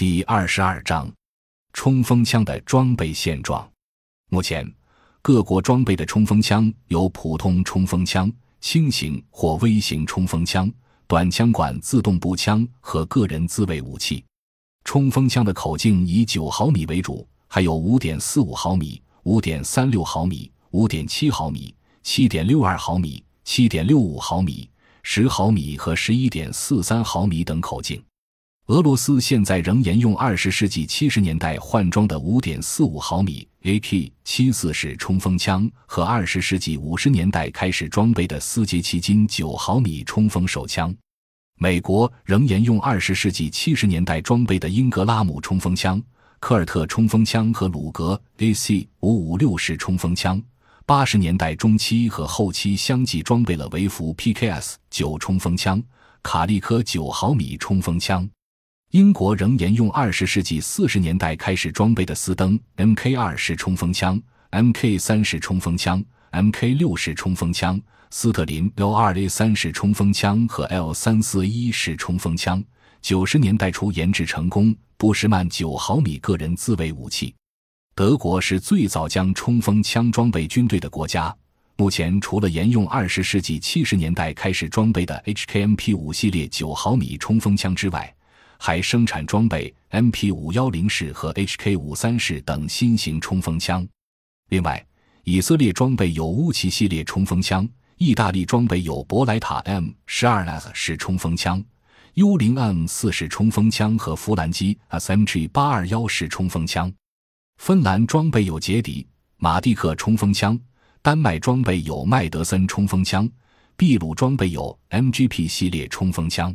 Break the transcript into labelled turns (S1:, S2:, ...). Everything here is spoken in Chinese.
S1: 第二十二章，冲锋枪的装备现状。目前，各国装备的冲锋枪有普通冲锋枪、轻型或微型冲锋枪、短枪管自动步枪和个人自卫武器。冲锋枪的口径以九毫米为主，还有五点四五毫米、五点三六毫米、五点七毫米、七点六二毫米、七点六五毫米、十毫米和十一点四三毫米等口径。俄罗斯现在仍沿用二十世纪七十年代换装的五点四五毫米 AK 七四式冲锋枪和二十世纪五十年代开始装备的斯捷奇金九毫米冲锋手枪。美国仍沿用二十世纪七十年代装备的英格拉姆冲锋枪、科尔特冲锋枪和鲁格 AC 五五六式冲锋枪。八十年代中期和后期相继装备了维弗 PKS 九冲锋枪、卡利科九毫米冲锋枪。英国仍沿用二十世纪四十年代开始装备的斯登 Mk 二式冲锋枪、Mk 三式冲锋枪、Mk 六式冲锋枪、斯特林 L 二 A 三式冲锋枪和 L 三四一式冲锋枪。九十年代初研制成功布什曼九毫米个人自卫武器。德国是最早将冲锋枪装备军队的国家。目前，除了沿用二十世纪七十年代开始装备的 HKMP 五系列九毫米冲锋枪之外，还生产装备 MP 五幺零式和 HK 五三式等新型冲锋枪。另外，以色列装备有乌奇系列冲锋枪，意大利装备有博莱塔 M 十二 S 式冲锋枪、幽灵 M 四式冲锋枪和弗兰基 SMG 八二幺式冲锋枪。芬兰装备有捷迪、马蒂克冲锋枪，丹麦装备有麦德森冲锋枪，秘鲁装备有 MGP 系列冲锋枪。